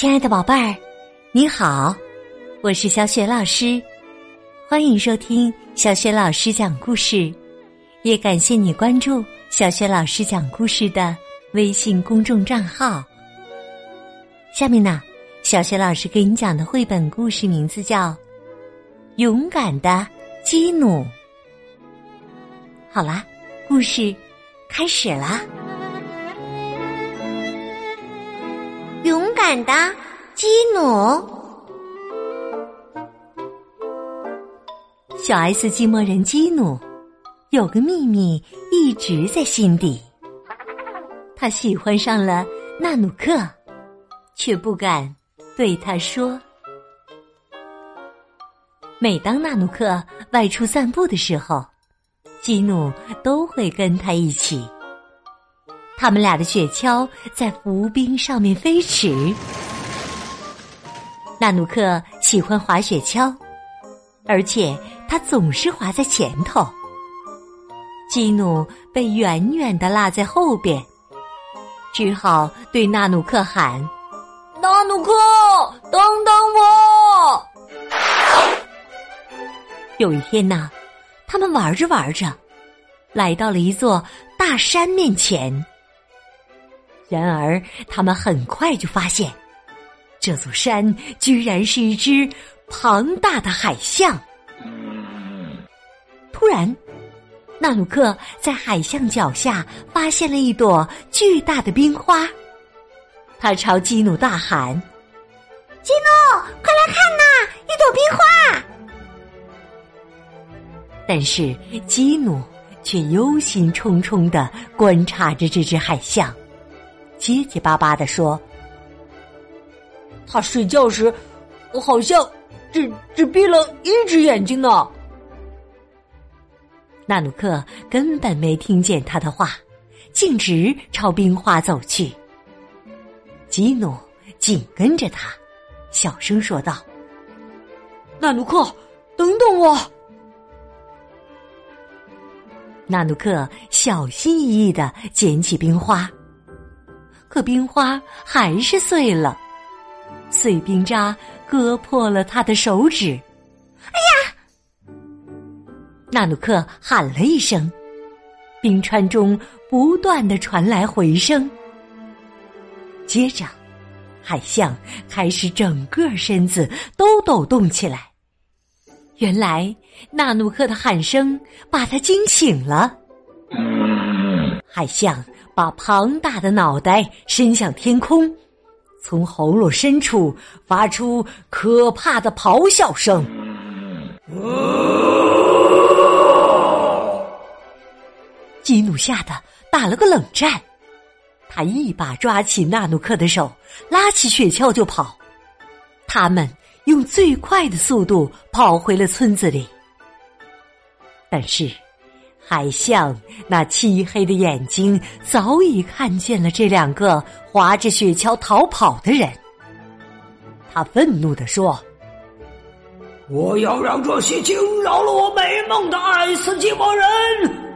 亲爱的宝贝儿，你好，我是小雪老师，欢迎收听小雪老师讲故事，也感谢你关注小雪老师讲故事的微信公众账号。下面呢，小雪老师给你讲的绘本故事名字叫《勇敢的基努》。好啦，故事开始啦。勇敢的基努，小 S 寂寞人基努有个秘密一直在心底，他喜欢上了纳努克，却不敢对他说。每当纳努克外出散步的时候，基努都会跟他一起。他们俩的雪橇在浮冰上面飞驰。纳努克喜欢滑雪橇，而且他总是滑在前头。基努被远远的落在后边，只好对纳努克喊：“纳努克，等等我！”有一天呢，他们玩着玩着，来到了一座大山面前。然而，他们很快就发现，这座山居然是一只庞大的海象。突然，纳鲁克在海象脚下发现了一朵巨大的冰花，他朝基努大喊：“基努，快来看呐，一朵冰花！”但是，基努却忧心忡忡的观察着这只海象。结结巴巴的说：“他睡觉时，我好像只只闭了一只眼睛呢。”纳努克根本没听见他的话，径直朝冰花走去。吉努紧跟着他，小声说道：“纳努克，等等我！”纳努克小心翼翼的捡起冰花。可冰花还是碎了，碎冰渣割破了他的手指。哎呀！纳努克喊了一声，冰川中不断的传来回声。接着，海象开始整个身子都抖动起来。原来，纳努克的喊声把他惊醒了。海象。把庞大的脑袋伸向天空，从喉咙深处发出可怕的咆哮声。基努吓得打了个冷战，他一把抓起纳努克的手，拉起雪橇就跑。他们用最快的速度跑回了村子里，但是。海象那漆黑的眼睛早已看见了这两个划着雪橇逃跑的人。他愤怒地说：“我要让这些惊扰了我美梦的爱斯基摩人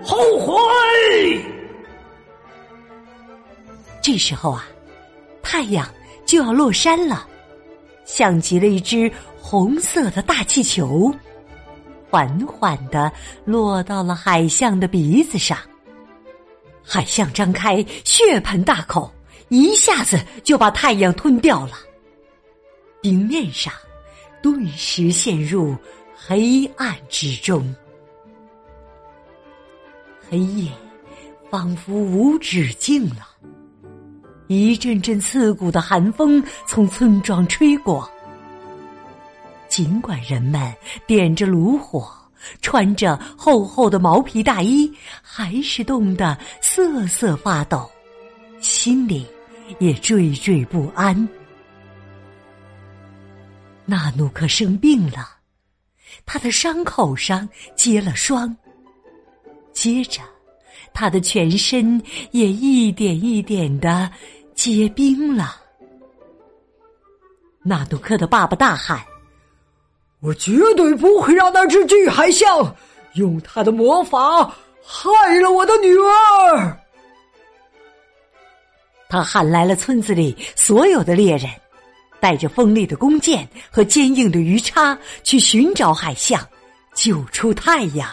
后悔！”这时候啊，太阳就要落山了，像极了一只红色的大气球。缓缓的落到了海象的鼻子上，海象张开血盆大口，一下子就把太阳吞掉了。冰面上顿时陷入黑暗之中，黑夜仿佛无止境了。一阵阵刺骨的寒风从村庄吹过。尽管人们点着炉火，穿着厚厚的毛皮大衣，还是冻得瑟瑟发抖，心里也惴惴不安。纳努克生病了，他的伤口上结了霜，接着他的全身也一点一点的结冰了。纳努克的爸爸大喊。我绝对不会让那只巨海象用他的魔法害了我的女儿。他喊来了村子里所有的猎人，带着锋利的弓箭和坚硬的鱼叉去寻找海象，救出太阳。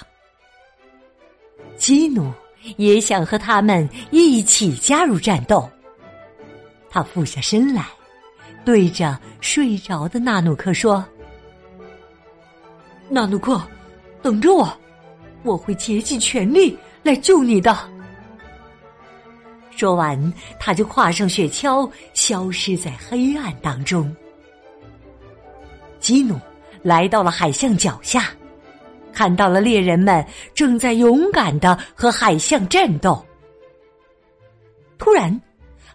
基努也想和他们一起加入战斗。他俯下身来，对着睡着的纳努克说：“纳努克，等着我，我会竭尽全力来救你的。”说完，他就跨上雪橇，消失在黑暗当中。基努来到了海象脚下，看到了猎人们正在勇敢的和海象战斗。突然，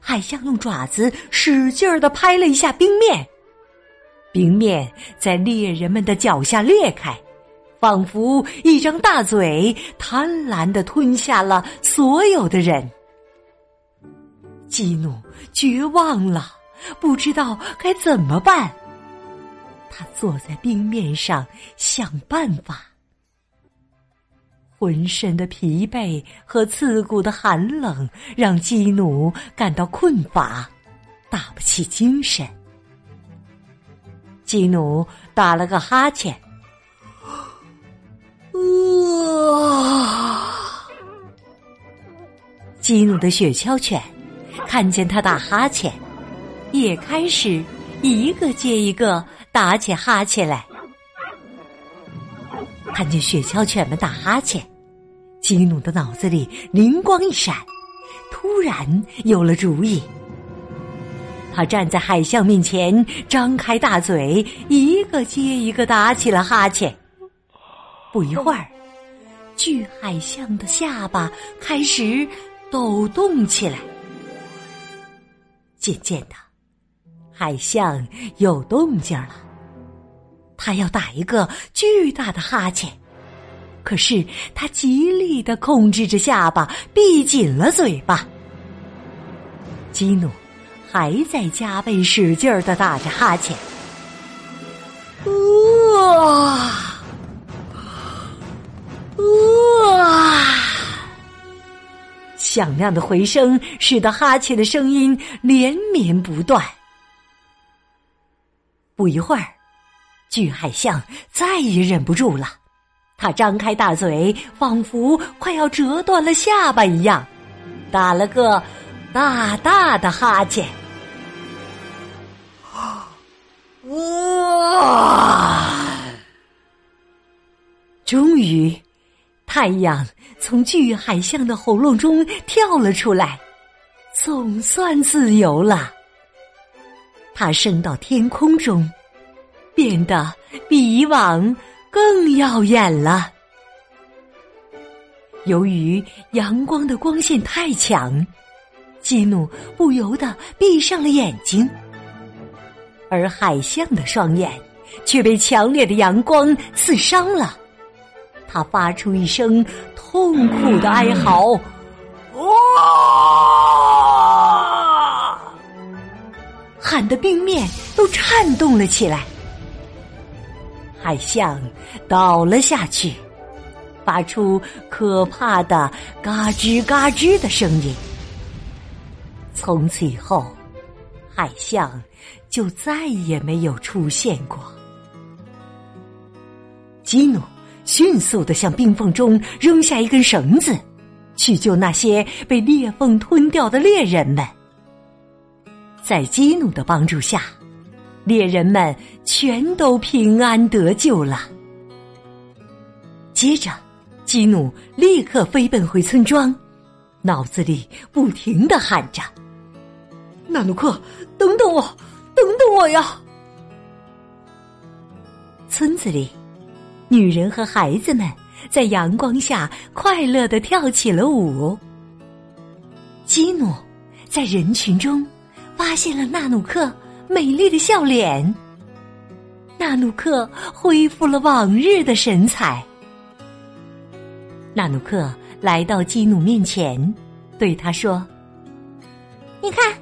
海象用爪子使劲儿的拍了一下冰面，冰面在猎人们的脚下裂开，仿佛一张大嘴，贪婪的吞下了所有的人。基努绝望了，不知道该怎么办。他坐在冰面上想办法，浑身的疲惫和刺骨的寒冷让基努感到困乏，打不起精神。基努打了个哈欠，啊！基努的雪橇犬。看见他打哈欠，也开始一个接一个打起哈欠来。看见雪橇犬们打哈欠，基努的脑子里灵光一闪，突然有了主意。他站在海象面前，张开大嘴，一个接一个打起了哈欠。不一会儿，巨海象的下巴开始抖动起来。渐渐的，海象有动静了。他要打一个巨大的哈欠，可是他极力的控制着下巴，闭紧了嘴巴。基努还在加倍使劲儿的打着哈欠。啊！啊！响亮的回声使得哈欠的声音连绵不断。不一会儿，巨海象再也忍不住了，它张开大嘴，仿佛快要折断了下巴一样，打了个大大的哈欠。哇！终于。太阳从巨海象的喉咙中跳了出来，总算自由了。它升到天空中，变得比以往更耀眼了。由于阳光的光线太强，基努不由得闭上了眼睛，而海象的双眼却被强烈的阳光刺伤了。他发出一声痛苦的哀嚎，哇！喊得冰面都颤动了起来。海象倒了下去，发出可怕的嘎吱嘎吱的声音。从此以后，海象就再也没有出现过。基努。迅速的向冰缝中扔下一根绳子，去救那些被裂缝吞掉的猎人们。在基努的帮助下，猎人们全都平安得救了。接着，基努立刻飞奔回村庄，脑子里不停的喊着：“纳努克，等等我，等等我呀！”村子里。女人和孩子们在阳光下快乐的跳起了舞。基努在人群中发现了纳努克美丽的笑脸。纳努克恢复了往日的神采。纳努克来到基努面前，对他说：“你看，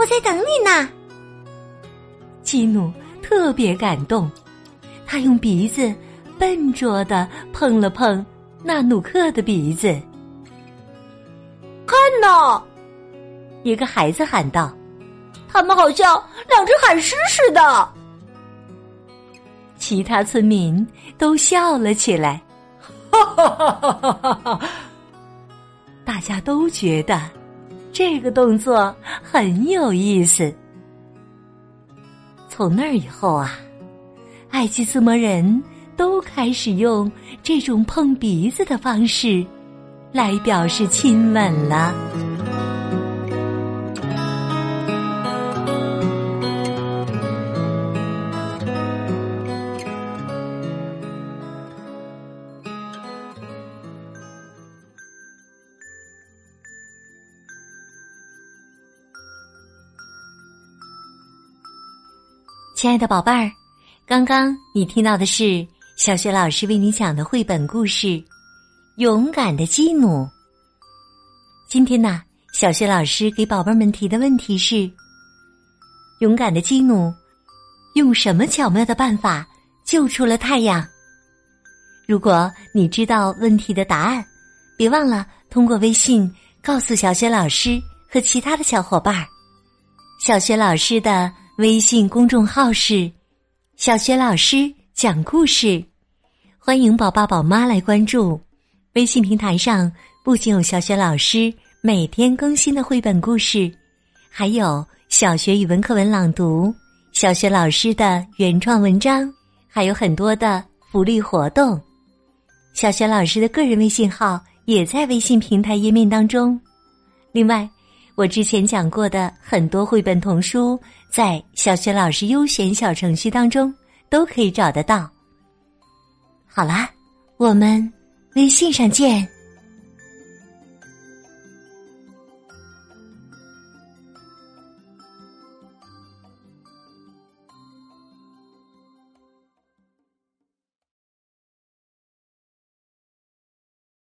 我在等你呢。”基努特别感动，他用鼻子。笨拙的碰了碰纳努克的鼻子，看呐！一个孩子喊道：“他们好像两只海狮似的。其他村民都笑了起来，哈哈哈哈哈哈！大家都觉得这个动作很有意思。从那儿以后啊，爱基斯摩人都开始用这种碰鼻子的方式来表示亲吻了。亲爱的宝贝儿，刚刚你听到的是小学老师为你讲的绘本故事《勇敢的基努》。今天呢，小学老师给宝贝们提的问题是：勇敢的基努用什么巧妙的办法救出了太阳？如果你知道问题的答案，别忘了通过微信告诉小学老师和其他的小伙伴儿。小学老师的。微信公众号是“小学老师讲故事”，欢迎宝爸宝妈来关注。微信平台上不仅有小学老师每天更新的绘本故事，还有小学语文课文朗读、小学老师的原创文章，还有很多的福利活动。小学老师的个人微信号也在微信平台页面当中。另外。我之前讲过的很多绘本童书，在小学老师优选小程序当中都可以找得到。好啦，我们微信上见。